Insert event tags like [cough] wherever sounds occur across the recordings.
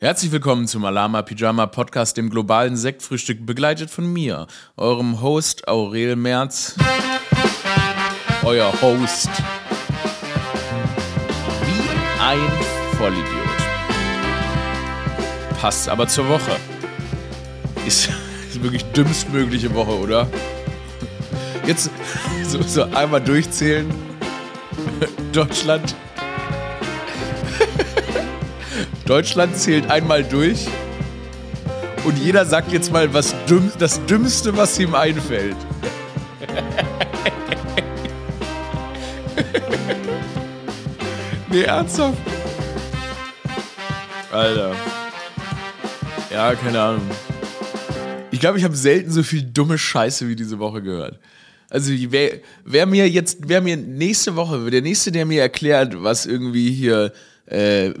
Herzlich willkommen zum Alama Pyjama Podcast, dem globalen Sektfrühstück, begleitet von mir, eurem Host Aurel Merz. Euer Host. Wie ein Vollidiot. Passt aber zur Woche. Ist, [laughs] ist wirklich dümmstmögliche Woche, oder? Jetzt [laughs] so, so einmal durchzählen. [laughs] Deutschland Deutschland zählt einmal durch und jeder sagt jetzt mal was Dümm, das Dümmste, was ihm einfällt. [laughs] nee, ernsthaft? Alter. Ja, keine Ahnung. Ich glaube, ich habe selten so viel dumme Scheiße wie diese Woche gehört. Also wer, wer mir jetzt, wer mir nächste Woche, der nächste, der mir erklärt, was irgendwie hier äh,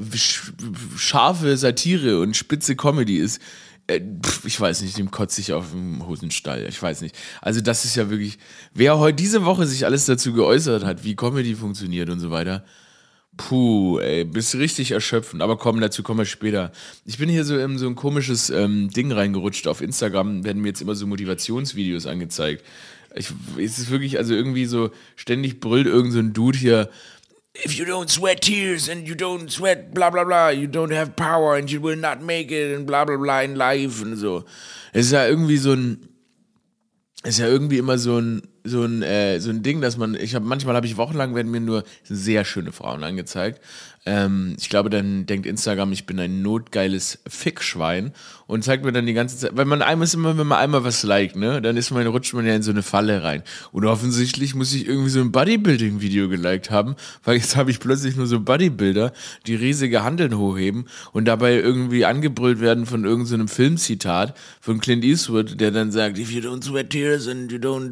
scharfe Satire und spitze Comedy ist, äh, ich weiß nicht, dem kotze ich auf dem Hosenstall. Ich weiß nicht. Also, das ist ja wirklich. Wer heute diese Woche sich alles dazu geäußert hat, wie Comedy funktioniert und so weiter. Puh, ey, bist richtig erschöpfend. Aber komm, dazu kommen wir später. Ich bin hier so in so ein komisches ähm, Ding reingerutscht. Auf Instagram werden mir jetzt immer so Motivationsvideos angezeigt. Ich, es ist wirklich, also irgendwie so, ständig brüllt irgend so Dude hier, if you don't sweat tears and you don't sweat bla bla bla, you don't have power and you will not make it and bla bla bla in life und so. Es ist ja irgendwie so ein, es ist ja irgendwie immer so ein, so ein, äh, so ein Ding, dass man, ich habe manchmal habe ich wochenlang werden mir nur sehr schöne Frauen angezeigt ähm, ich glaube, dann denkt Instagram, ich bin ein notgeiles Fickschwein und zeigt mir dann die ganze Zeit, weil man einmal ist immer, wenn man einmal was liked, ne, dann ist man, rutscht man ja in so eine Falle rein. Und offensichtlich muss ich irgendwie so ein Bodybuilding-Video geliked haben, weil jetzt habe ich plötzlich nur so Bodybuilder, die riesige Handeln hochheben und dabei irgendwie angebrüllt werden von irgendeinem so Filmzitat von Clint Eastwood, der dann sagt, if you don't sweat tears and you don't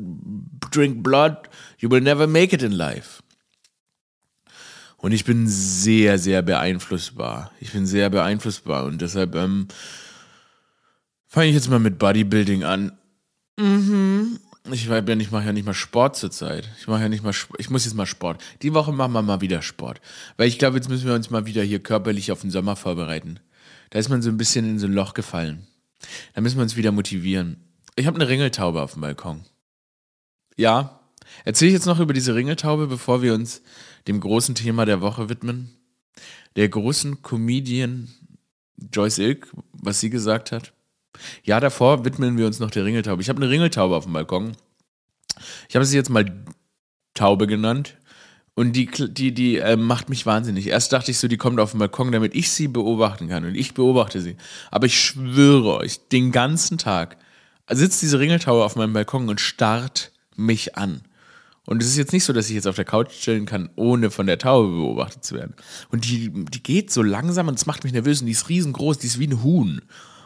drink blood, you will never make it in life. Und ich bin sehr, sehr beeinflussbar. Ich bin sehr beeinflussbar und deshalb ähm, fange ich jetzt mal mit Bodybuilding an. Mhm. Ich, ja ich mache ja nicht mal Sport zurzeit. Ich mache ja nicht mal, ich muss jetzt mal Sport. Die Woche machen wir mal wieder Sport. Weil ich glaube, jetzt müssen wir uns mal wieder hier körperlich auf den Sommer vorbereiten. Da ist man so ein bisschen in so ein Loch gefallen. Da müssen wir uns wieder motivieren. Ich habe eine Ringeltaube auf dem Balkon. Ja. Erzähle ich jetzt noch über diese Ringeltaube, bevor wir uns dem großen Thema der Woche widmen. Der großen Comedian Joyce Ilk, was sie gesagt hat. Ja, davor widmen wir uns noch der Ringeltaube. Ich habe eine Ringeltaube auf dem Balkon. Ich habe sie jetzt mal Taube genannt. Und die, die, die äh, macht mich wahnsinnig. Erst dachte ich so, die kommt auf den Balkon, damit ich sie beobachten kann. Und ich beobachte sie. Aber ich schwöre euch, den ganzen Tag sitzt diese Ringeltaube auf meinem Balkon und starrt mich an. Und es ist jetzt nicht so, dass ich jetzt auf der Couch chillen kann, ohne von der Taube beobachtet zu werden. Und die, die geht so langsam und es macht mich nervös und die ist riesengroß, die ist wie ein Huhn.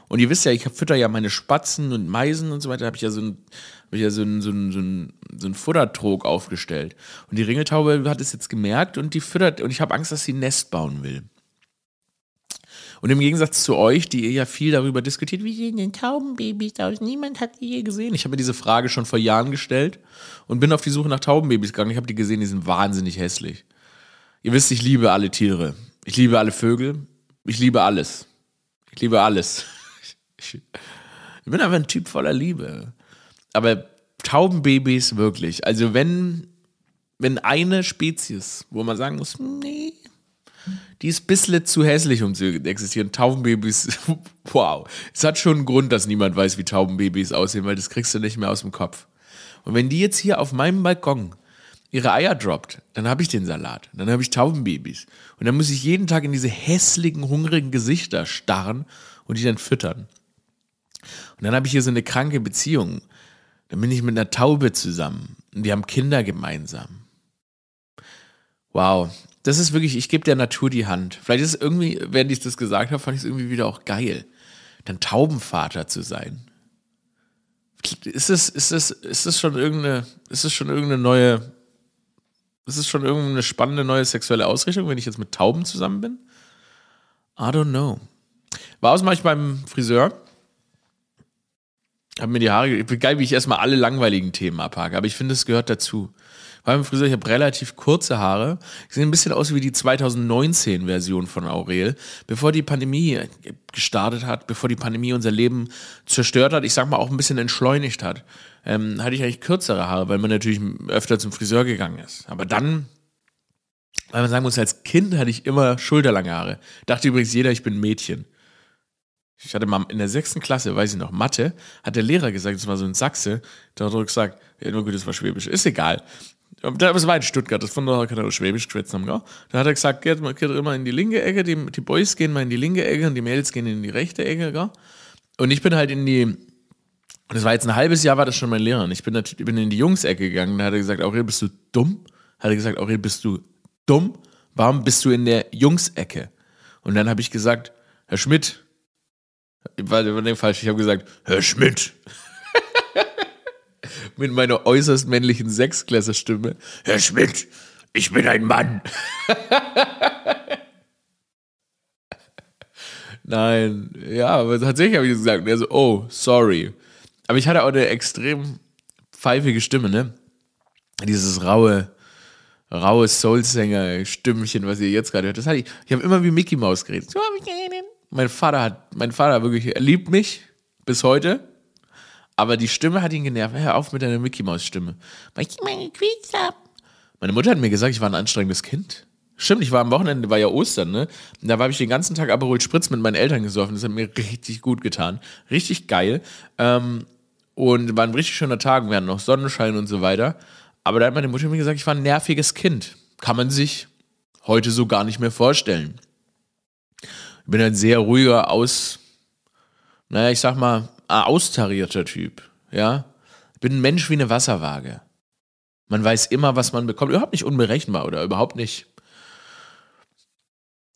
Und ihr wisst ja, ich fütter ja meine Spatzen und Meisen und so weiter, habe ich ja so ein, hab ich ja so ein, so ein, so ein, so ein Futtertrog aufgestellt. Und die Ringeltaube hat es jetzt gemerkt und die füttert, und ich habe Angst, dass sie ein Nest bauen will. Und im Gegensatz zu euch, die ihr ja viel darüber diskutiert, wie sehen denn Taubenbabys aus? Niemand hat die je gesehen. Ich habe mir diese Frage schon vor Jahren gestellt und bin auf die Suche nach Taubenbabys gegangen. Ich habe die gesehen, die sind wahnsinnig hässlich. Ihr wisst, ich liebe alle Tiere. Ich liebe alle Vögel. Ich liebe alles. Ich liebe alles. [laughs] Ich, bin einfach ein Typ voller Liebe. Aber Taubenbabys wirklich. Also wenn, wenn eine Spezies, wo man sagen muss, nee, die ist ein bisschen zu hässlich, um zu existieren. Taubenbabys, [laughs] wow. Es hat schon einen Grund, dass niemand weiß, wie Taubenbabys aussehen, weil das kriegst du nicht mehr aus dem Kopf. Und wenn die jetzt hier auf meinem Balkon ihre Eier droppt, dann habe ich den Salat. Dann habe ich Taubenbabys. Und dann muss ich jeden Tag in diese hässlichen, hungrigen Gesichter starren und die dann füttern. Und dann habe ich hier so eine kranke Beziehung. Dann bin ich mit einer Taube zusammen. Und wir haben Kinder gemeinsam. Wow, das ist wirklich, ich gebe der Natur die Hand. Vielleicht ist es irgendwie, während ich das gesagt habe, fand ich es irgendwie wieder auch geil, dann Taubenvater zu sein. Ist es, ist es, ist es schon irgendeine, ist es schon irgendeine neue, ist es schon irgendeine spannende neue sexuelle Ausrichtung, wenn ich jetzt mit Tauben zusammen bin? I don't know. War aus manchmal beim Friseur, hab mir die Haare, geil, wie ich erstmal alle langweiligen Themen abhake, aber ich finde, es gehört dazu. Beim Friseur, ich habe relativ kurze Haare. Ich sehe ein bisschen aus wie die 2019-Version von Aurel. Bevor die Pandemie gestartet hat, bevor die Pandemie unser Leben zerstört hat, ich sag mal auch ein bisschen entschleunigt hat, ähm, hatte ich eigentlich kürzere Haare, weil man natürlich öfter zum Friseur gegangen ist. Aber dann, weil man sagen muss, als Kind hatte ich immer schulterlange Haare. Dachte übrigens jeder, ich bin Mädchen. Ich hatte mal in der sechsten Klasse, weiß ich noch, Mathe, hat der Lehrer gesagt, das war so ein Sachse, da hat gesagt, ja, nur gut, das war Schwäbisch, ist egal. Das war in Stuttgart, das von daher kann er Schwäbisch geschwätzt haben, gell? Da hat er gesagt, geht, geht immer in die linke Ecke, die, die Boys gehen mal in die linke Ecke und die Mädels gehen in die rechte Ecke, gell? Und ich bin halt in die, das war jetzt ein halbes Jahr, war das schon mein Lehrer. Und ich bin, ich bin in die Jungsecke gegangen, da hat er gesagt, Aurel, bist du dumm? Hat er gesagt, Aurel, bist du dumm? Warum bist du in der Jungsecke? Und dann habe ich gesagt, Herr Schmidt, war dem falsch, ich habe gesagt, Herr Schmidt. Mit meiner äußerst männlichen Sechsklässer-Stimme. Herr Schmidt, ich bin ein Mann. [laughs] Nein, ja, aber tatsächlich habe ich gesagt. Und er so, oh, sorry. Aber ich hatte auch eine extrem pfeifige Stimme, ne? Dieses raue, raue Soulsänger-Stimmchen, was ihr jetzt gerade hört. Das hatte ich. Ich habe immer wie Mickey Mouse geredet. So habe ich geredet. Mein Vater hat, mein Vater wirklich, er liebt mich bis heute. Aber die Stimme hat ihn genervt. Hör auf mit deiner Mickey Maus Stimme. Meine Mutter hat mir gesagt, ich war ein anstrengendes Kind. Stimmt, ich war am Wochenende, war ja Ostern, ne? Und da habe ich den ganzen Tag Aperol Spritz mit meinen Eltern gesoffen. Das hat mir richtig gut getan. Richtig geil. Ähm, und war ein richtig schöner Tag. Wir hatten noch Sonnenschein und so weiter. Aber da hat meine Mutter mir gesagt, ich war ein nerviges Kind. Kann man sich heute so gar nicht mehr vorstellen. Ich bin ein sehr ruhiger, aus, naja, ich sag mal, austarierter Typ. Ja, bin ein Mensch wie eine Wasserwaage. Man weiß immer, was man bekommt. Überhaupt nicht unberechenbar oder überhaupt nicht.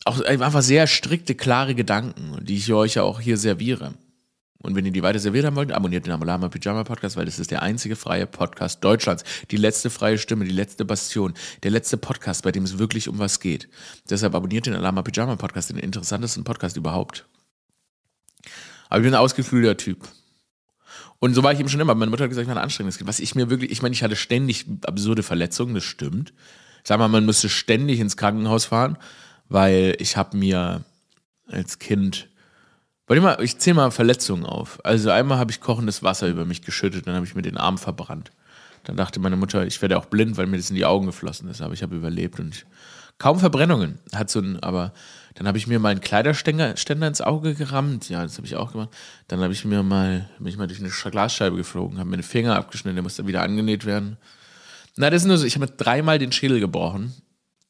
Auch einfach sehr strikte, klare Gedanken, die ich euch ja auch hier serviere. Und wenn ihr die weiter serviert haben wollt, abonniert den Amalama Pyjama Podcast, weil das ist der einzige freie Podcast Deutschlands. Die letzte freie Stimme, die letzte Bastion, der letzte Podcast, bei dem es wirklich um was geht. Deshalb abonniert den Alama Pyjama Podcast, den interessantesten Podcast überhaupt. Aber ich bin ein ausgefühlter Typ. Und so war ich eben schon immer. Meine Mutter hat gesagt, ich war ein anstrengendes Kind. Was ich mir wirklich, ich meine, ich hatte ständig absurde Verletzungen, das stimmt. Ich sag mal, man müsste ständig ins Krankenhaus fahren, weil ich habe mir als Kind Warte mal, ich zähle mal Verletzungen auf. Also einmal habe ich kochendes Wasser über mich geschüttet, dann habe ich mir den Arm verbrannt. Dann dachte meine Mutter, ich werde auch blind, weil mir das in die Augen geflossen ist. Aber ich habe überlebt und ich, kaum Verbrennungen. Hat so ein, aber dann habe ich mir mal einen Kleiderständer Ständer ins Auge gerammt. Ja, das habe ich auch gemacht. Dann habe ich mir mal, bin ich mal durch eine Glasscheibe geflogen, habe mir den Finger abgeschnitten, der musste wieder angenäht werden. Na, das ist nur so, ich habe dreimal den Schädel gebrochen. [laughs]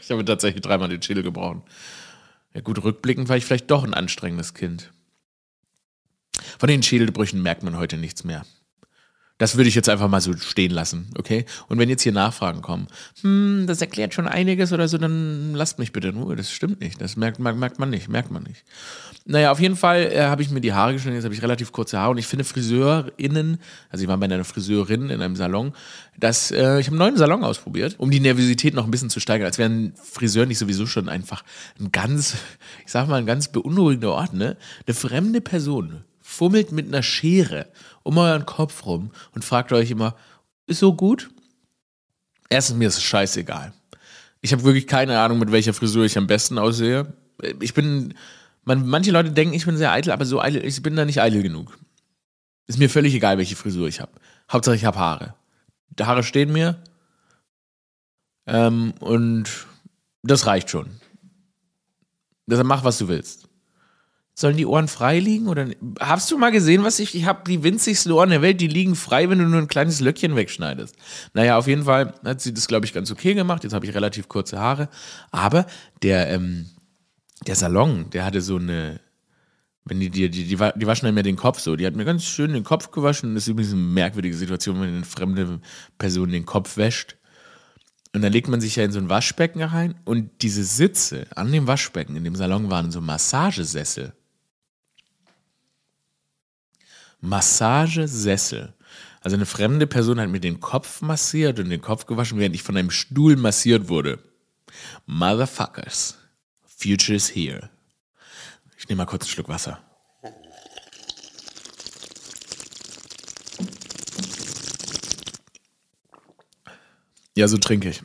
ich habe tatsächlich dreimal den Schädel gebrochen. Ja gut, rückblickend war ich vielleicht doch ein anstrengendes Kind. Von den Schädelbrüchen merkt man heute nichts mehr. Das würde ich jetzt einfach mal so stehen lassen, okay? Und wenn jetzt hier Nachfragen kommen, hm, das erklärt schon einiges oder so, dann lasst mich bitte in Ruhe. Das stimmt nicht. Das merkt, merkt, man nicht, merkt man nicht. Naja, auf jeden Fall äh, habe ich mir die Haare geschnitten, jetzt habe ich relativ kurze Haare und ich finde FriseurInnen, also ich war bei einer Friseurin in einem Salon, dass äh, ich habe einen neuen Salon ausprobiert, um die Nervosität noch ein bisschen zu steigern. Als wäre ein Friseur nicht sowieso schon einfach ein ganz, ich sag mal, ein ganz beunruhigender Ort, ne? Eine fremde Person fummelt mit einer Schere um euren Kopf rum und fragt euch immer, ist so gut? Erstens, mir ist es scheißegal. Ich habe wirklich keine Ahnung, mit welcher Frisur ich am besten aussehe. Ich bin, man, manche Leute denken, ich bin sehr eitel, aber so eitel, ich bin da nicht eitel genug. Ist mir völlig egal, welche Frisur ich habe. Hauptsache, ich habe Haare. Die Haare stehen mir. Ähm, und das reicht schon. Deshalb mach, was du willst. Sollen die Ohren frei liegen? Oder hast du mal gesehen, was ich. Ich habe die winzigsten Ohren der Welt, die liegen frei, wenn du nur ein kleines Löckchen wegschneidest. Naja, auf jeden Fall hat sie das, glaube ich, ganz okay gemacht. Jetzt habe ich relativ kurze Haare. Aber der, ähm, der Salon, der hatte so eine. Wenn die, die, die, die, die waschen mir den Kopf so. Die hat mir ganz schön den Kopf gewaschen. Das ist übrigens eine merkwürdige Situation, wenn eine fremde Person den Kopf wäscht. Und dann legt man sich ja in so ein Waschbecken rein und diese Sitze an dem Waschbecken in dem Salon waren so Massagesessel. Massagesessel. Also eine fremde Person hat mir den Kopf massiert und den Kopf gewaschen, während ich von einem Stuhl massiert wurde. Motherfuckers. Future is here. Ich nehme mal kurz einen Schluck Wasser. Ja, so trinke ich.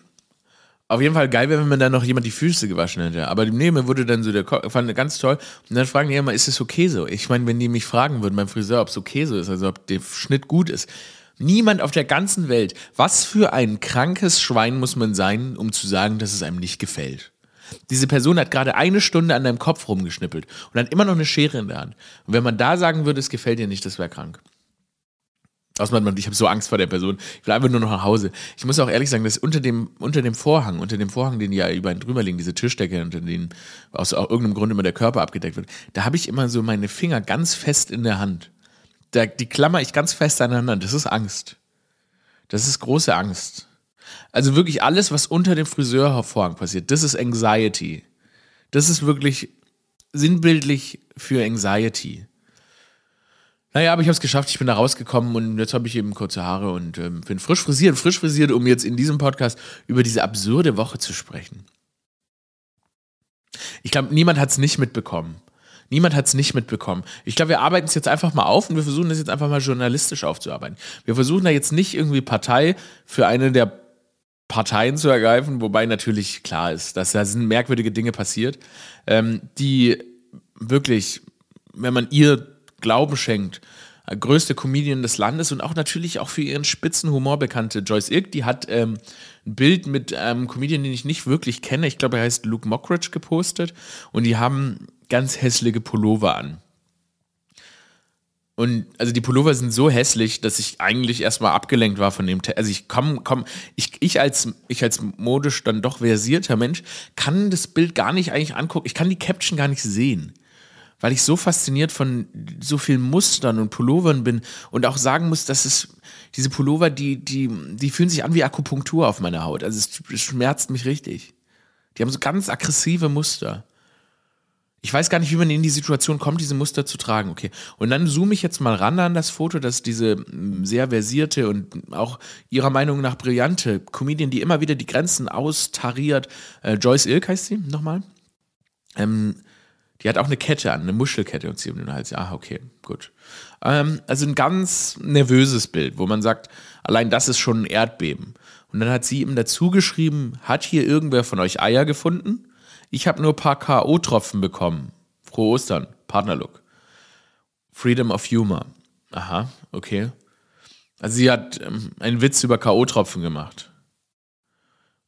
Auf jeden Fall geil wäre, wenn man dann noch jemand die Füße gewaschen hätte. Aber neben mir wurde dann so der Ko fand ganz toll. Und dann fragen die immer, ist es okay so? Ich meine, wenn die mich fragen würden beim Friseur, ob es okay so ist, also ob der Schnitt gut ist. Niemand auf der ganzen Welt. Was für ein krankes Schwein muss man sein, um zu sagen, dass es einem nicht gefällt? Diese Person hat gerade eine Stunde an deinem Kopf rumgeschnippelt und hat immer noch eine Schere in der Hand. Und wenn man da sagen würde, es gefällt dir nicht, das wäre krank. Außerdem, ich habe so Angst vor der Person. Ich einfach nur noch nach Hause. Ich muss auch ehrlich sagen, dass unter dem, unter dem Vorhang, unter dem Vorhang, den ja über ihn drüber liegen, diese Tischdecke, unter denen aus irgendeinem Grund immer der Körper abgedeckt wird, da habe ich immer so meine Finger ganz fest in der Hand. Da, die klammer ich ganz fest aneinander. Das ist Angst. Das ist große Angst. Also wirklich alles, was unter dem Friseurvorhang passiert, das ist Anxiety. Das ist wirklich sinnbildlich für Anxiety. Naja, aber ich habe es geschafft, ich bin da rausgekommen und jetzt habe ich eben kurze Haare und ähm, bin frisch frisiert, frisch frisiert, um jetzt in diesem Podcast über diese absurde Woche zu sprechen. Ich glaube, niemand hat es nicht mitbekommen. Niemand hat es nicht mitbekommen. Ich glaube, wir arbeiten es jetzt einfach mal auf und wir versuchen das jetzt einfach mal journalistisch aufzuarbeiten. Wir versuchen da jetzt nicht irgendwie Partei für eine der Parteien zu ergreifen, wobei natürlich klar ist, dass da sind merkwürdige Dinge passiert, ähm, die wirklich, wenn man ihr Glauben schenkt. Äh, größte Comedian des Landes und auch natürlich auch für ihren spitzen Humor bekannte Joyce Irk, die hat ähm, ein Bild mit einem Comedian, den ich nicht wirklich kenne, ich glaube, er heißt Luke Mockridge, gepostet und die haben ganz hässliche Pullover an. Und also die Pullover sind so hässlich, dass ich eigentlich erstmal abgelenkt war von dem. Te also ich komm, komm, ich, ich als ich als modisch dann doch versierter Mensch kann das Bild gar nicht eigentlich angucken. Ich kann die Caption gar nicht sehen weil ich so fasziniert von so vielen Mustern und Pullovern bin und auch sagen muss, dass es diese Pullover, die, die, die fühlen sich an wie Akupunktur auf meiner Haut. Also es, schmerzt mich richtig. Die haben so ganz aggressive Muster. Ich weiß gar nicht, wie man in die Situation kommt, diese Muster zu tragen. Okay. Und dann zoome ich jetzt mal ran an das Foto, dass diese mm, sehr versierte und auch ihrer Meinung nach brillante Comedian, die immer wieder die Grenzen austariert, äh, Joyce Ilk heißt sie nochmal, ähm, die hat auch eine Kette an, eine Muschelkette und sie um den Hals. Ah, okay, gut. Ähm, also ein ganz nervöses Bild, wo man sagt, allein das ist schon ein Erdbeben. Und dann hat sie ihm dazu geschrieben, hat hier irgendwer von euch Eier gefunden? Ich habe nur ein paar K.O.-Tropfen bekommen. Frohe Ostern, Partnerlook. Freedom of Humor. Aha, okay. Also sie hat ähm, einen Witz über K.O.-Tropfen gemacht.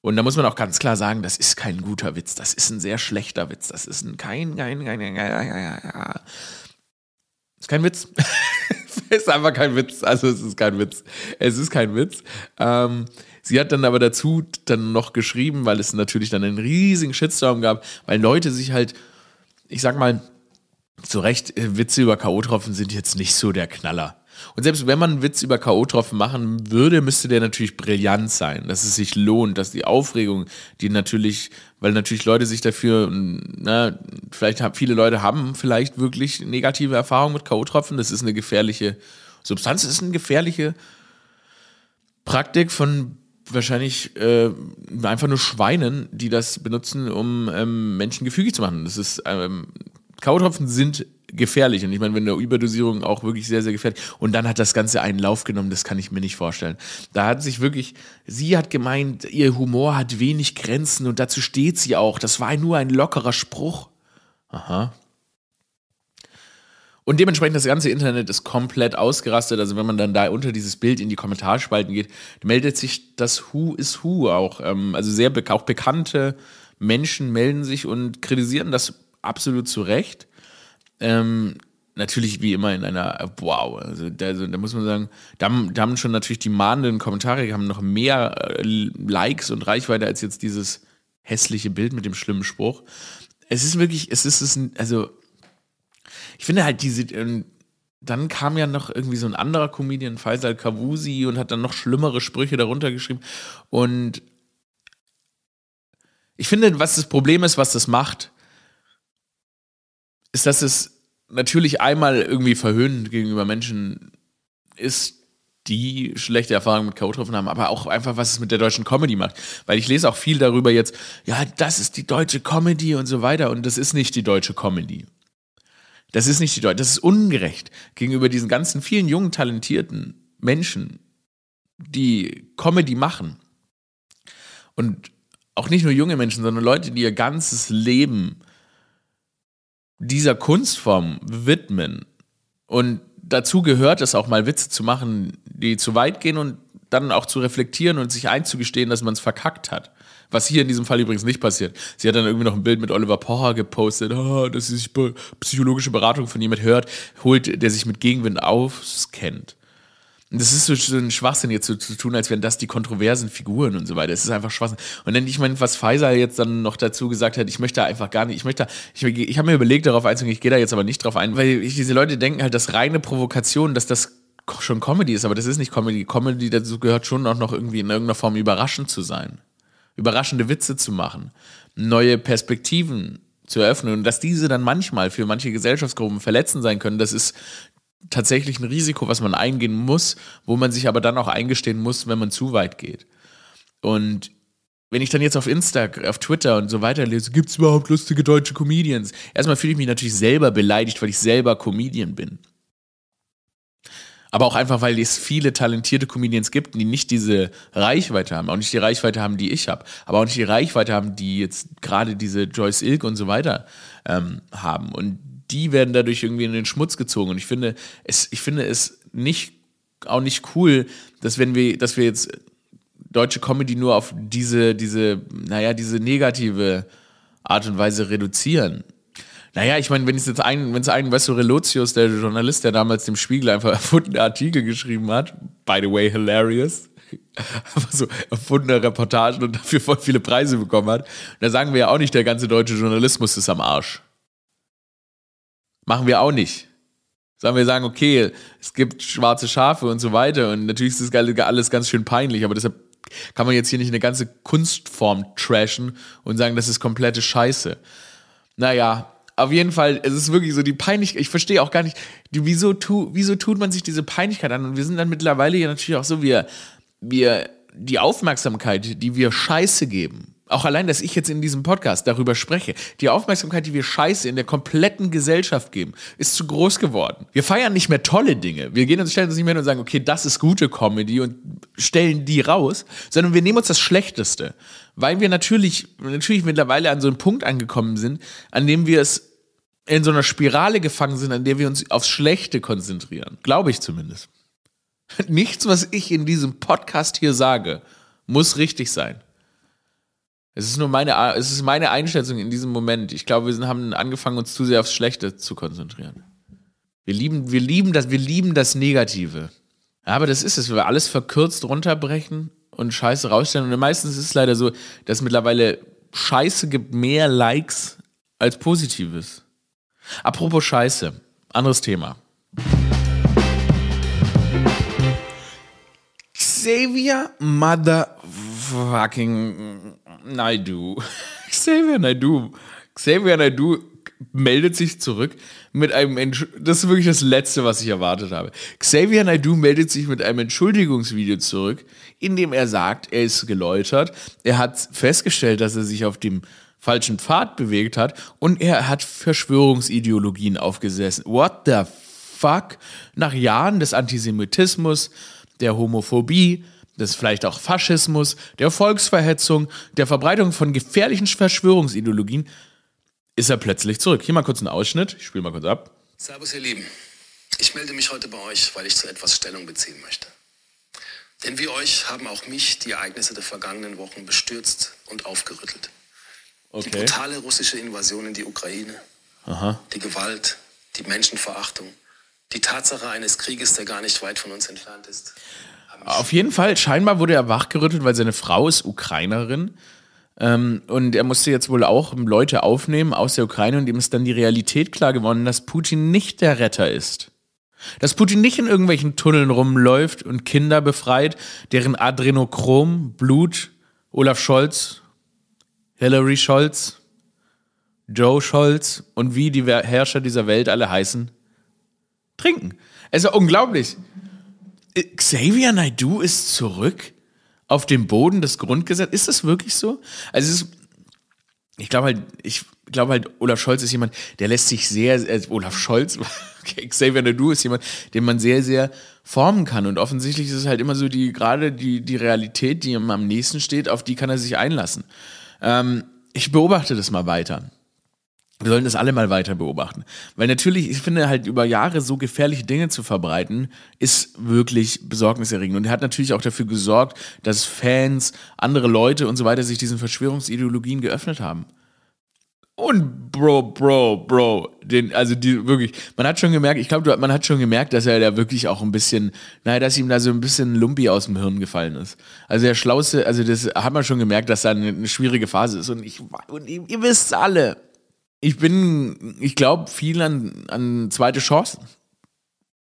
Und da muss man auch ganz klar sagen, das ist kein guter Witz, das ist ein sehr schlechter Witz, das ist ein kein, kein, kein, kein, kein, kein ist kein Witz. [laughs] ist einfach kein Witz. Also es ist kein Witz. Es ist kein Witz. Ähm, sie hat dann aber dazu dann noch geschrieben, weil es natürlich dann einen riesigen Shitstorm gab, weil Leute sich halt, ich sag mal, zu Recht, äh, Witze über K.O.-Tropfen sind jetzt nicht so der Knaller. Und selbst wenn man einen Witz über K.O.-Tropfen machen würde, müsste der natürlich brillant sein, dass es sich lohnt, dass die Aufregung, die natürlich, weil natürlich Leute sich dafür, na, vielleicht haben viele Leute haben vielleicht wirklich negative Erfahrungen mit K.O.-Tropfen. Das ist eine gefährliche Substanz, das ist eine gefährliche Praktik von wahrscheinlich äh, einfach nur Schweinen, die das benutzen, um ähm, Menschen gefügig zu machen. Das ist ähm, K.O.-Tropfen sind gefährlich. Und ich meine, wenn eine Überdosierung auch wirklich sehr, sehr gefährlich. Und dann hat das Ganze einen Lauf genommen, das kann ich mir nicht vorstellen. Da hat sich wirklich, sie hat gemeint, ihr Humor hat wenig Grenzen und dazu steht sie auch. Das war nur ein lockerer Spruch. Aha. Und dementsprechend das ganze Internet ist komplett ausgerastet. Also wenn man dann da unter dieses Bild in die Kommentarspalten geht, meldet sich das Who is Who auch. Ähm, also sehr auch bekannte Menschen melden sich und kritisieren das absolut zu Recht. Ähm, natürlich wie immer in einer, wow, also da, also da muss man sagen, da, da, haben schon natürlich die mahnenden Kommentare, haben noch mehr äh, Likes und Reichweite als jetzt dieses hässliche Bild mit dem schlimmen Spruch. Es ist wirklich, es ist, es also, ich finde halt diese, ähm, dann kam ja noch irgendwie so ein anderer Comedian, Faisal Kavusi, und hat dann noch schlimmere Sprüche darunter geschrieben. Und ich finde, was das Problem ist, was das macht, ist, dass es natürlich einmal irgendwie verhöhnend gegenüber Menschen ist, die schlechte Erfahrungen mit K.O. haben, aber auch einfach, was es mit der deutschen Comedy macht. Weil ich lese auch viel darüber jetzt, ja, das ist die deutsche Comedy und so weiter. Und das ist nicht die deutsche Comedy. Das ist nicht die deutsche, das ist ungerecht gegenüber diesen ganzen vielen jungen, talentierten Menschen, die Comedy machen. Und auch nicht nur junge Menschen, sondern Leute, die ihr ganzes Leben dieser Kunstform widmen. Und dazu gehört es auch mal Witze zu machen, die zu weit gehen und dann auch zu reflektieren und sich einzugestehen, dass man es verkackt hat. Was hier in diesem Fall übrigens nicht passiert. Sie hat dann irgendwie noch ein Bild mit Oliver Pocher gepostet, oh, dass sie sich psychologische Beratung von jemand hört, holt, der sich mit Gegenwind auskennt. Das ist so, ein Schwachsinn jetzt so zu tun, als wären das die kontroversen Figuren und so weiter. Es ist einfach Schwachsinn. Und dann, ich meine, was Pfizer jetzt dann noch dazu gesagt hat, ich möchte einfach gar nicht, ich möchte, ich, ich habe mir überlegt, darauf einzugehen, ich gehe da jetzt aber nicht drauf ein, weil ich, diese Leute denken halt, dass reine Provokation, dass das schon Comedy ist, aber das ist nicht Comedy. Comedy dazu gehört schon auch noch irgendwie in irgendeiner Form überraschend zu sein. Überraschende Witze zu machen, neue Perspektiven zu eröffnen und dass diese dann manchmal für manche Gesellschaftsgruppen verletzend sein können, das ist tatsächlich ein Risiko, was man eingehen muss, wo man sich aber dann auch eingestehen muss, wenn man zu weit geht. Und wenn ich dann jetzt auf Insta, auf Twitter und so weiter lese, gibt es überhaupt lustige deutsche Comedians? Erstmal fühle ich mich natürlich selber beleidigt, weil ich selber Comedian bin. Aber auch einfach, weil es viele talentierte Comedians gibt, die nicht diese Reichweite haben, auch nicht die Reichweite haben, die ich habe, aber auch nicht die Reichweite haben, die jetzt gerade diese Joyce Ilk und so weiter ähm, haben. Und die werden dadurch irgendwie in den Schmutz gezogen. Und ich finde es, ich finde es nicht, auch nicht cool, dass wenn wir, dass wir jetzt deutsche Comedy nur auf diese, diese, naja, diese negative Art und Weise reduzieren. Naja, ich meine, wenn es jetzt ein, wenn es einen, weißt du, Relotius, der Journalist, der damals dem Spiegel einfach [laughs] erfundene Artikel geschrieben hat, by the way, hilarious, [laughs] einfach so erfundene Reportagen und dafür voll viele Preise bekommen hat, da sagen wir ja auch nicht, der ganze deutsche Journalismus ist am Arsch. Machen wir auch nicht. Sagen wir sagen, okay, es gibt schwarze Schafe und so weiter und natürlich ist das alles ganz schön peinlich, aber deshalb kann man jetzt hier nicht eine ganze Kunstform trashen und sagen, das ist komplette Scheiße. Naja, auf jeden Fall, es ist wirklich so die Peinlichkeit. Ich verstehe auch gar nicht, wieso, tu, wieso tut man sich diese Peinlichkeit an? Und wir sind dann mittlerweile ja natürlich auch so, wir, wir, die Aufmerksamkeit, die wir Scheiße geben, auch allein, dass ich jetzt in diesem Podcast darüber spreche, die Aufmerksamkeit, die wir Scheiße in der kompletten Gesellschaft geben, ist zu groß geworden. Wir feiern nicht mehr tolle Dinge. Wir gehen uns, stellen uns nicht mehr hin und sagen, okay, das ist gute Comedy und stellen die raus, sondern wir nehmen uns das Schlechteste. Weil wir natürlich, natürlich mittlerweile an so einem Punkt angekommen sind, an dem wir es in so einer Spirale gefangen sind, an der wir uns aufs Schlechte konzentrieren. Glaube ich zumindest. [laughs] Nichts, was ich in diesem Podcast hier sage, muss richtig sein. Es ist nur meine, es ist meine Einschätzung in diesem Moment. Ich glaube, wir haben angefangen, uns zu sehr aufs Schlechte zu konzentrieren. Wir lieben, wir lieben das, wir lieben das Negative. aber das ist es, wenn wir alles verkürzt runterbrechen und Scheiße rausstellen. Und meistens ist es leider so, dass mittlerweile Scheiße gibt mehr Likes als Positives. Apropos Scheiße, anderes Thema. Xavier Motherfucking Naidu. [laughs] Xavier Naidu. Xavier Naidu meldet sich zurück mit einem Entsch das ist wirklich das letzte, was ich erwartet habe. Xavier Naidu meldet sich mit einem Entschuldigungsvideo zurück, in dem er sagt, er ist geläutert, er hat festgestellt, dass er sich auf dem falschen Pfad bewegt hat und er hat Verschwörungsideologien aufgesessen. What the fuck? Nach Jahren des Antisemitismus, der Homophobie, des vielleicht auch Faschismus, der Volksverhetzung, der Verbreitung von gefährlichen Verschwörungsideologien, ist er plötzlich zurück. Hier mal kurz ein Ausschnitt, ich spiele mal kurz ab. Servus, ihr Lieben. Ich melde mich heute bei euch, weil ich zu etwas Stellung beziehen möchte. Denn wie euch haben auch mich die Ereignisse der vergangenen Wochen bestürzt und aufgerüttelt. Okay. Die brutale russische Invasion in die Ukraine, Aha. die Gewalt, die Menschenverachtung, die Tatsache eines Krieges, der gar nicht weit von uns entfernt ist. Auf jeden Fall, scheinbar wurde er wachgerüttelt, weil seine Frau ist Ukrainerin. Ähm, und er musste jetzt wohl auch Leute aufnehmen aus der Ukraine und ihm ist dann die Realität klar geworden, dass Putin nicht der Retter ist. Dass Putin nicht in irgendwelchen Tunneln rumläuft und Kinder befreit, deren Adrenochrom, Blut, Olaf Scholz, Hillary Scholz, Joe Scholz und wie die Herrscher dieser Welt alle heißen, trinken. Es ist unglaublich. Xavier Naidu ist zurück auf dem Boden des Grundgesetzes. Ist das wirklich so? Also es ist, ich glaube halt, ich glaube halt, Olaf Scholz ist jemand, der lässt sich sehr, äh, Olaf Scholz, [laughs] okay, Xavier Naidu ist jemand, den man sehr, sehr formen kann. Und offensichtlich ist es halt immer so die, gerade die, die Realität, die ihm am nächsten steht, auf die kann er sich einlassen. Ähm, ich beobachte das mal weiter. Wir sollen das alle mal weiter beobachten. Weil natürlich, ich finde halt über Jahre so gefährliche Dinge zu verbreiten, ist wirklich besorgniserregend. Und er hat natürlich auch dafür gesorgt, dass Fans, andere Leute und so weiter sich diesen Verschwörungsideologien geöffnet haben. Und Bro, Bro, Bro, den, also die wirklich, man hat schon gemerkt, ich glaube, man hat schon gemerkt, dass er da wirklich auch ein bisschen, naja, dass ihm da so ein bisschen Lumpi aus dem Hirn gefallen ist. Also der Schlauste, also das hat man schon gemerkt, dass da eine, eine schwierige Phase ist. Und ich, und ihr, ihr wisst alle, ich bin, ich glaube viel an, an zweite Chancen.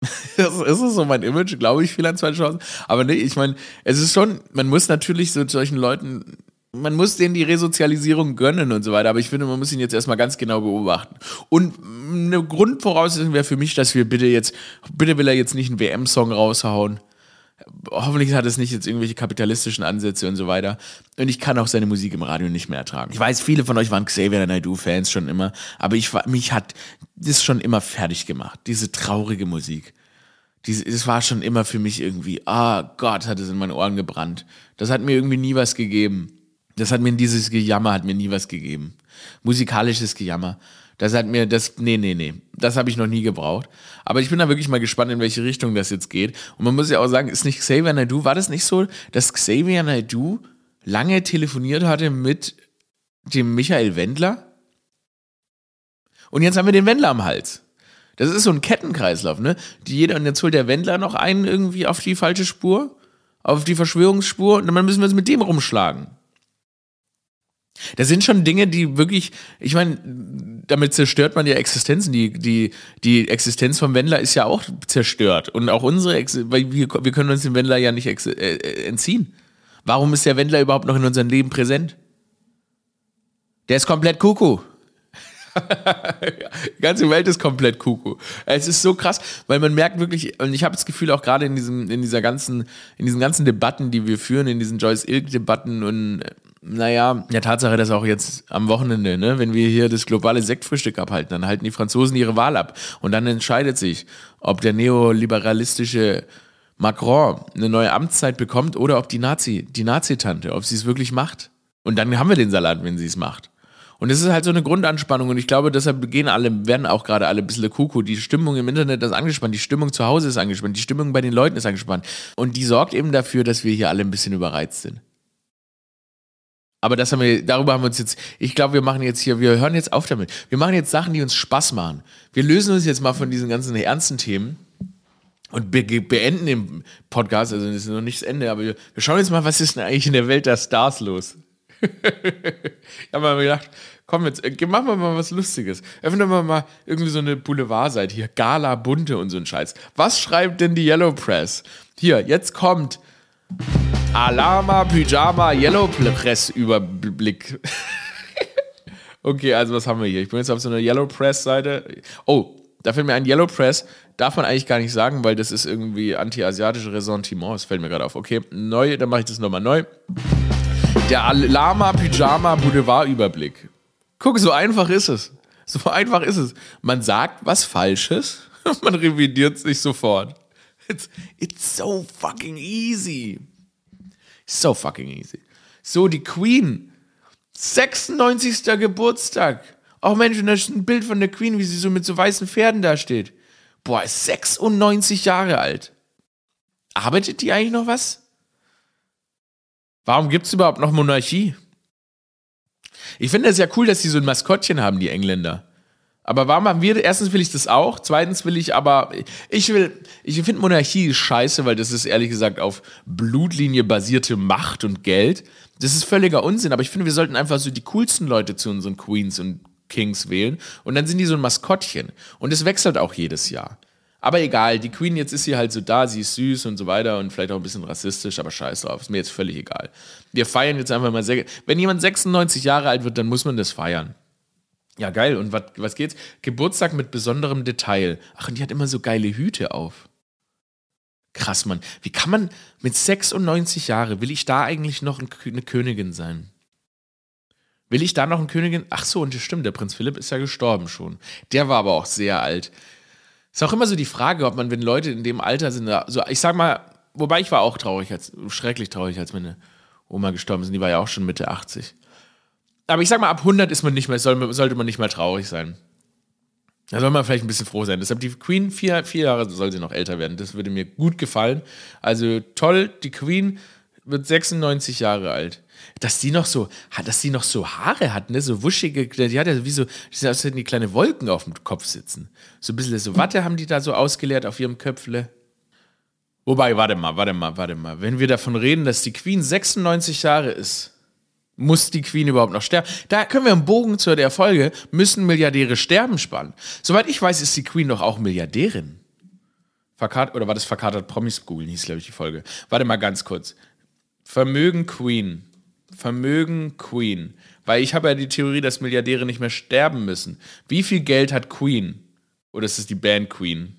[laughs] das ist so mein Image, glaube ich viel an zweite Chancen. Aber nee, ich meine, es ist schon, man muss natürlich so solchen Leuten man muss denen die Resozialisierung gönnen und so weiter, aber ich finde, man muss ihn jetzt erstmal ganz genau beobachten. Und eine Grundvoraussetzung wäre für mich, dass wir bitte jetzt, bitte will er jetzt nicht einen WM-Song raushauen. Hoffentlich hat es nicht jetzt irgendwelche kapitalistischen Ansätze und so weiter. Und ich kann auch seine Musik im Radio nicht mehr ertragen. Ich weiß, viele von euch waren Xavier Naidoo-Fans schon immer, aber ich mich hat das schon immer fertig gemacht, diese traurige Musik. Es war schon immer für mich irgendwie, ah oh Gott, hat es in meine Ohren gebrannt. Das hat mir irgendwie nie was gegeben. Das hat mir dieses Gejammer hat mir nie was gegeben. Musikalisches Gejammer. Das hat mir das nee, nee, nee. Das habe ich noch nie gebraucht, aber ich bin da wirklich mal gespannt in welche Richtung das jetzt geht und man muss ja auch sagen, ist nicht Xavier Naidoo, war das nicht so, dass Xavier Naidoo lange telefoniert hatte mit dem Michael Wendler? Und jetzt haben wir den Wendler am Hals. Das ist so ein Kettenkreislauf, ne? Die jeder, und jetzt holt der Wendler noch einen irgendwie auf die falsche Spur, auf die Verschwörungsspur, und dann müssen wir uns mit dem rumschlagen. Das sind schon Dinge, die wirklich, ich meine, damit zerstört man ja Existenzen. Die, die, die Existenz vom Wendler ist ja auch zerstört. Und auch unsere, weil wir, wir können uns dem Wendler ja nicht äh, äh, entziehen. Warum ist der Wendler überhaupt noch in unserem Leben präsent? Der ist komplett Kuckuck. [laughs] Die ganze Welt ist komplett Kuckuck. Es ist so krass, weil man merkt wirklich, und ich habe das Gefühl auch gerade in diesem, in dieser ganzen, in diesen ganzen Debatten, die wir führen, in diesen Joyce Ilk-Debatten und naja, der Tatsache, dass auch jetzt am Wochenende, ne, wenn wir hier das globale Sektfrühstück abhalten, dann halten die Franzosen ihre Wahl ab. Und dann entscheidet sich, ob der neoliberalistische Macron eine neue Amtszeit bekommt oder ob die Nazi, die Nazi-Tante, ob sie es wirklich macht. Und dann haben wir den Salat, wenn sie es macht. Und es ist halt so eine Grundanspannung und ich glaube, deshalb gehen alle, werden auch gerade alle ein bisschen Kuku. Die Stimmung im Internet ist angespannt, die Stimmung zu Hause ist angespannt, die Stimmung bei den Leuten ist angespannt. Und die sorgt eben dafür, dass wir hier alle ein bisschen überreizt sind. Aber das haben wir, darüber haben wir uns jetzt, ich glaube, wir machen jetzt hier, wir hören jetzt auf damit. Wir machen jetzt Sachen, die uns Spaß machen. Wir lösen uns jetzt mal von diesen ganzen ernsten Themen und be beenden den Podcast. Also, das ist noch nicht das Ende, aber wir, wir schauen jetzt mal, was ist denn eigentlich in der Welt der Stars los? [laughs] ich habe mir gedacht, komm jetzt, äh, machen wir mal was Lustiges. Öffnen wir mal irgendwie so eine Boulevardseite hier, Gala, Bunte und so ein Scheiß. Was schreibt denn die Yellow Press? Hier, jetzt kommt Alama Pyjama Yellow Press Überblick. [laughs] okay, also was haben wir hier? Ich bin jetzt auf so einer Yellow Press Seite. Oh, da fällt mir ein Yellow Press. Darf man eigentlich gar nicht sagen, weil das ist irgendwie anti-asiatische Ressentiment. Das fällt mir gerade auf. Okay, neu, dann mache ich das nochmal neu. Der Alama Pyjama Boulevard Überblick. Guck, so einfach ist es. So einfach ist es. Man sagt was Falsches, [laughs] man revidiert sich sofort. It's, it's so fucking easy. So fucking easy. So, die Queen. 96. Geburtstag. Oh Mensch, und da ist ein Bild von der Queen, wie sie so mit so weißen Pferden da steht. Boah, ist 96 Jahre alt. Arbeitet die eigentlich noch was? Warum gibt es überhaupt noch Monarchie? Ich finde es ja cool, dass sie so ein Maskottchen haben, die Engländer. Aber warum haben wir, erstens will ich das auch, zweitens will ich aber, ich will, ich finde Monarchie scheiße, weil das ist ehrlich gesagt auf Blutlinie basierte Macht und Geld. Das ist völliger Unsinn, aber ich finde, wir sollten einfach so die coolsten Leute zu unseren Queens und Kings wählen und dann sind die so ein Maskottchen. Und es wechselt auch jedes Jahr. Aber egal, die Queen, jetzt ist sie halt so da, sie ist süß und so weiter und vielleicht auch ein bisschen rassistisch, aber scheiß drauf, ist mir jetzt völlig egal. Wir feiern jetzt einfach mal, sehr, wenn jemand 96 Jahre alt wird, dann muss man das feiern. Ja, geil. Und was, was geht's? Geburtstag mit besonderem Detail. Ach, und die hat immer so geile Hüte auf. Krass, Mann. Wie kann man mit 96 Jahren, will ich da eigentlich noch eine Königin sein? Will ich da noch eine Königin? Ach so, und das stimmt, der Prinz Philipp ist ja gestorben schon. Der war aber auch sehr alt. Ist auch immer so die Frage, ob man, wenn Leute in dem Alter sind, so, ich sag mal, wobei ich war auch traurig, als, schrecklich traurig, als meine Oma gestorben ist. Die war ja auch schon Mitte 80. Aber ich sag mal, ab 100 ist man nicht mehr, soll, sollte man nicht mehr traurig sein. Da soll man vielleicht ein bisschen froh sein. Deshalb die Queen, vier, vier Jahre soll sie noch älter werden. Das würde mir gut gefallen. Also toll, die Queen wird 96 Jahre alt. Dass die noch so, dass die noch so Haare hat, ne, so wuschige, die hat ja wie so, als hätten die kleine Wolken auf dem Kopf sitzen. So ein bisschen so Watte haben die da so ausgeleert auf ihrem Köpfle. Wobei, warte mal, warte mal, warte mal. Wenn wir davon reden, dass die Queen 96 Jahre ist, muss die Queen überhaupt noch sterben? Da können wir einen Bogen zu der Folge, müssen Milliardäre sterben spannen. Soweit ich weiß, ist die Queen doch auch Milliardärin. Verkat oder war das verkatert Promis googeln, hieß, glaube ich, die Folge. Warte mal ganz kurz. Vermögen Queen. Vermögen Queen. Weil ich habe ja die Theorie, dass Milliardäre nicht mehr sterben müssen. Wie viel Geld hat Queen? Oder ist es die Band Queen?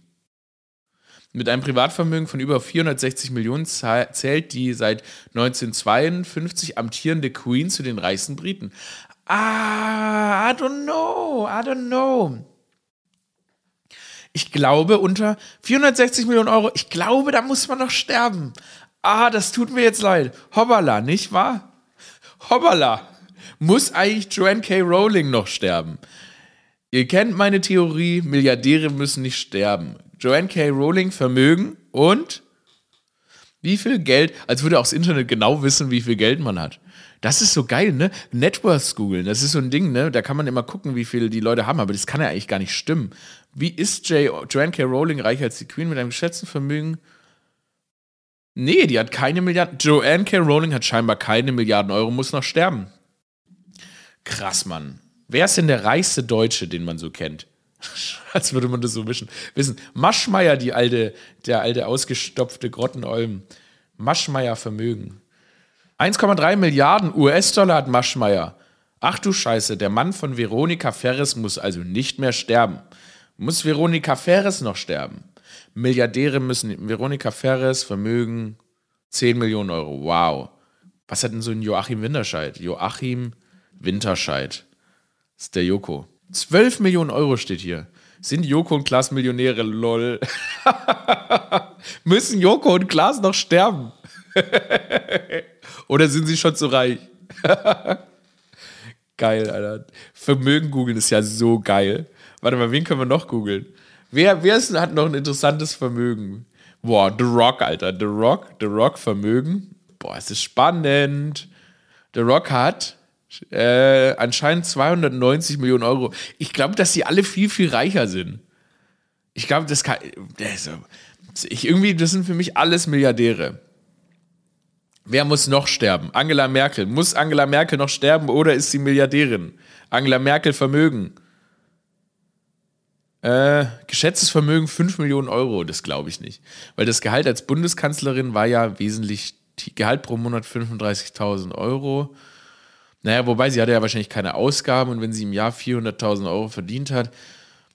Mit einem Privatvermögen von über 460 Millionen zählt die seit 1952 amtierende Queen zu den reichsten Briten. Ah, I don't know, I don't know. Ich glaube, unter 460 Millionen Euro, ich glaube, da muss man noch sterben. Ah, das tut mir jetzt leid. Hoppala, nicht wahr? Hoppala. Muss eigentlich Joanne K. Rowling noch sterben? Ihr kennt meine Theorie, Milliardäre müssen nicht sterben. Joanne K. Rowling Vermögen und wie viel Geld, als würde auch das Internet genau wissen, wie viel Geld man hat. Das ist so geil, ne? Networks googeln, das ist so ein Ding, ne? Da kann man immer gucken, wie viel die Leute haben, aber das kann ja eigentlich gar nicht stimmen. Wie ist Joanne K. Rowling reicher als die Queen mit einem geschätzten Vermögen? Nee, die hat keine Milliarden. Joanne K. Rowling hat scheinbar keine Milliarden Euro, muss noch sterben. Krass, Mann. Wer ist denn der reichste Deutsche, den man so kennt? [laughs] Als würde man das so wischen. wissen. Maschmeier, die alte, der alte ausgestopfte Grottenolm. Maschmeier Vermögen. 1,3 Milliarden US-Dollar hat Maschmeier. Ach du Scheiße, der Mann von Veronika Ferres muss also nicht mehr sterben. Muss Veronika Ferres noch sterben? Milliardäre müssen, Veronika Ferres, Vermögen 10 Millionen Euro. Wow. Was hat denn so ein Joachim Winterscheid? Joachim Winterscheid. Das ist der Joko. 12 Millionen Euro steht hier. Sind Joko und Klaas Millionäre? Lol. [laughs] Müssen Joko und Klaas noch sterben? [laughs] Oder sind sie schon zu reich? [laughs] geil, Alter. Vermögen googeln ist ja so geil. Warte mal, wen können wir noch googeln? Wer, wer ist, hat noch ein interessantes Vermögen? Boah, The Rock, Alter. The Rock, The Rock Vermögen. Boah, es ist spannend. The Rock hat äh, anscheinend 290 Millionen Euro. Ich glaube, dass sie alle viel, viel reicher sind. Ich glaube, das kann. Das, ich, irgendwie, das sind für mich alles Milliardäre. Wer muss noch sterben? Angela Merkel. Muss Angela Merkel noch sterben oder ist sie Milliardärin? Angela Merkel Vermögen. Äh, geschätztes Vermögen 5 Millionen Euro, das glaube ich nicht. Weil das Gehalt als Bundeskanzlerin war ja wesentlich, Gehalt pro Monat 35.000 Euro. Naja, wobei sie hatte ja wahrscheinlich keine Ausgaben und wenn sie im Jahr 400.000 Euro verdient hat,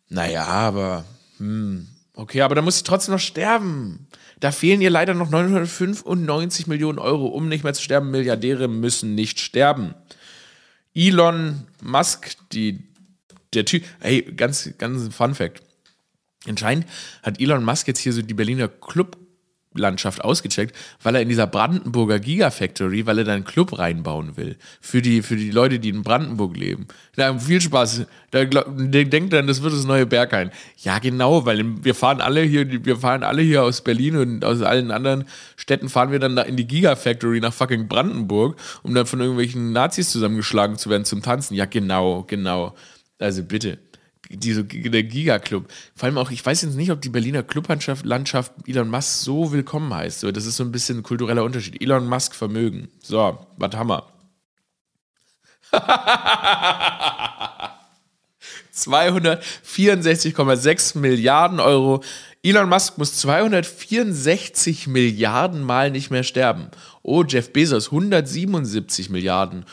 naja, aber, hm, okay, aber da muss sie trotzdem noch sterben. Da fehlen ihr leider noch 995 Millionen Euro, um nicht mehr zu sterben. Milliardäre müssen nicht sterben. Elon Musk, die, der Typ, hey, ganz, ganz Fun Fact. Anscheinend hat Elon Musk jetzt hier so die Berliner Club Landschaft ausgecheckt, weil er in dieser Brandenburger Gigafactory, weil er da einen Club reinbauen will. Für die, für die Leute, die in Brandenburg leben. Da viel Spaß. Da, denkt dann, das wird das neue Berghain. Ja, genau, weil wir fahren alle hier, wir fahren alle hier aus Berlin und aus allen anderen Städten fahren wir dann da in die Gigafactory nach fucking Brandenburg, um dann von irgendwelchen Nazis zusammengeschlagen zu werden zum Tanzen. Ja, genau, genau. Also bitte diese, der Giga-Club. Vor allem auch, ich weiß jetzt nicht, ob die Berliner Clublandschaft Landschaft Elon Musk so willkommen heißt. So, das ist so ein bisschen ein kultureller Unterschied. Elon Musk Vermögen. So, was haben wir? [laughs] 264,6 Milliarden Euro. Elon Musk muss 264 Milliarden Mal nicht mehr sterben. Oh, Jeff Bezos 177 Milliarden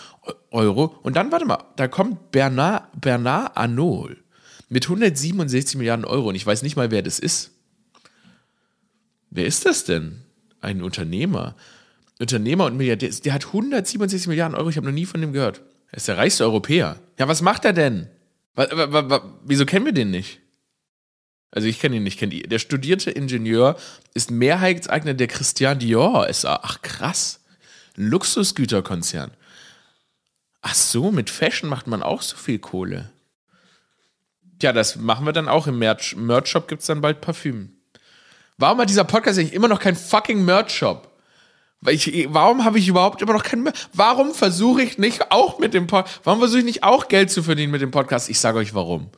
Euro. Und dann, warte mal, da kommt Bernard, Bernard Arnault mit 167 Milliarden Euro und ich weiß nicht mal, wer das ist. Wer ist das denn? Ein Unternehmer. Unternehmer und Milliardär. Der hat 167 Milliarden Euro. Ich habe noch nie von dem gehört. Er ist der reichste Europäer. Ja, was macht er denn? Wieso kennen wir den nicht? Also ich kenne ihn nicht, kenne ihn. Der studierte Ingenieur ist Mehrheitseigner der Christian Dior SA. Ach krass. Luxusgüterkonzern. Ach so, mit Fashion macht man auch so viel Kohle. Tja, das machen wir dann auch im Merch. Merch-Shop gibt es dann bald Parfüm. Warum hat dieser Podcast eigentlich immer noch keinen fucking Merch-Shop? warum habe ich überhaupt immer noch keinen Merch? Warum versuche ich nicht auch mit dem Podcast, warum versuche ich nicht auch Geld zu verdienen mit dem Podcast? Ich sage euch warum.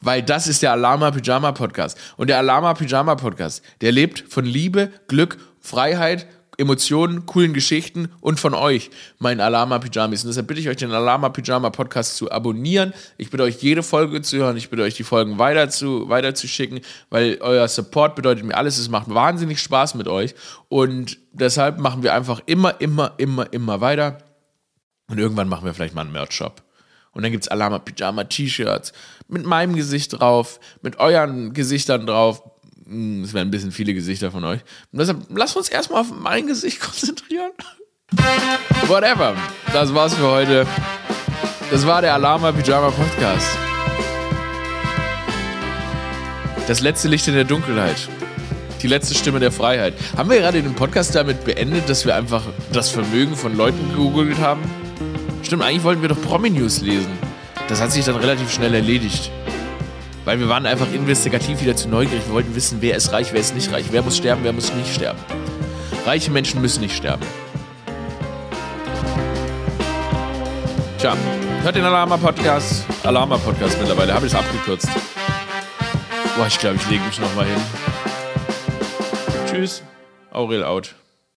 Weil das ist der Alama Pyjama Podcast. Und der Alama Pyjama Podcast, der lebt von Liebe, Glück, Freiheit, Emotionen, coolen Geschichten und von euch, meinen Alama Pyjamis. Und deshalb bitte ich euch, den Alama Pyjama Podcast zu abonnieren. Ich bitte euch, jede Folge zu hören. Ich bitte euch, die Folgen weiter zu, weiter zu schicken, weil euer Support bedeutet mir alles. Es macht wahnsinnig Spaß mit euch. Und deshalb machen wir einfach immer, immer, immer, immer weiter. Und irgendwann machen wir vielleicht mal einen Merch-Shop. Und dann gibt es Alama Pyjama T-Shirts mit meinem Gesicht drauf, mit euren Gesichtern drauf. Hm, es werden ein bisschen viele Gesichter von euch. Und deshalb lasst uns erstmal auf mein Gesicht [laughs] konzentrieren. Whatever. Das war's für heute. Das war der Alama Pyjama Podcast. Das letzte Licht in der Dunkelheit. Die letzte Stimme der Freiheit. Haben wir gerade den Podcast damit beendet, dass wir einfach das Vermögen von Leuten gegoogelt haben? Stimmt, eigentlich wollten wir doch Promi-News lesen. Das hat sich dann relativ schnell erledigt. Weil wir waren einfach investigativ wieder zu neugierig. Wir wollten wissen, wer ist reich, wer ist nicht reich. Wer muss sterben, wer muss nicht sterben. Reiche Menschen müssen nicht sterben. Tja, hört den Alarma-Podcast. Alarma-Podcast mittlerweile, habe ich es abgekürzt. Boah, ich glaube, ich lege mich nochmal hin. Tschüss. Aurel out.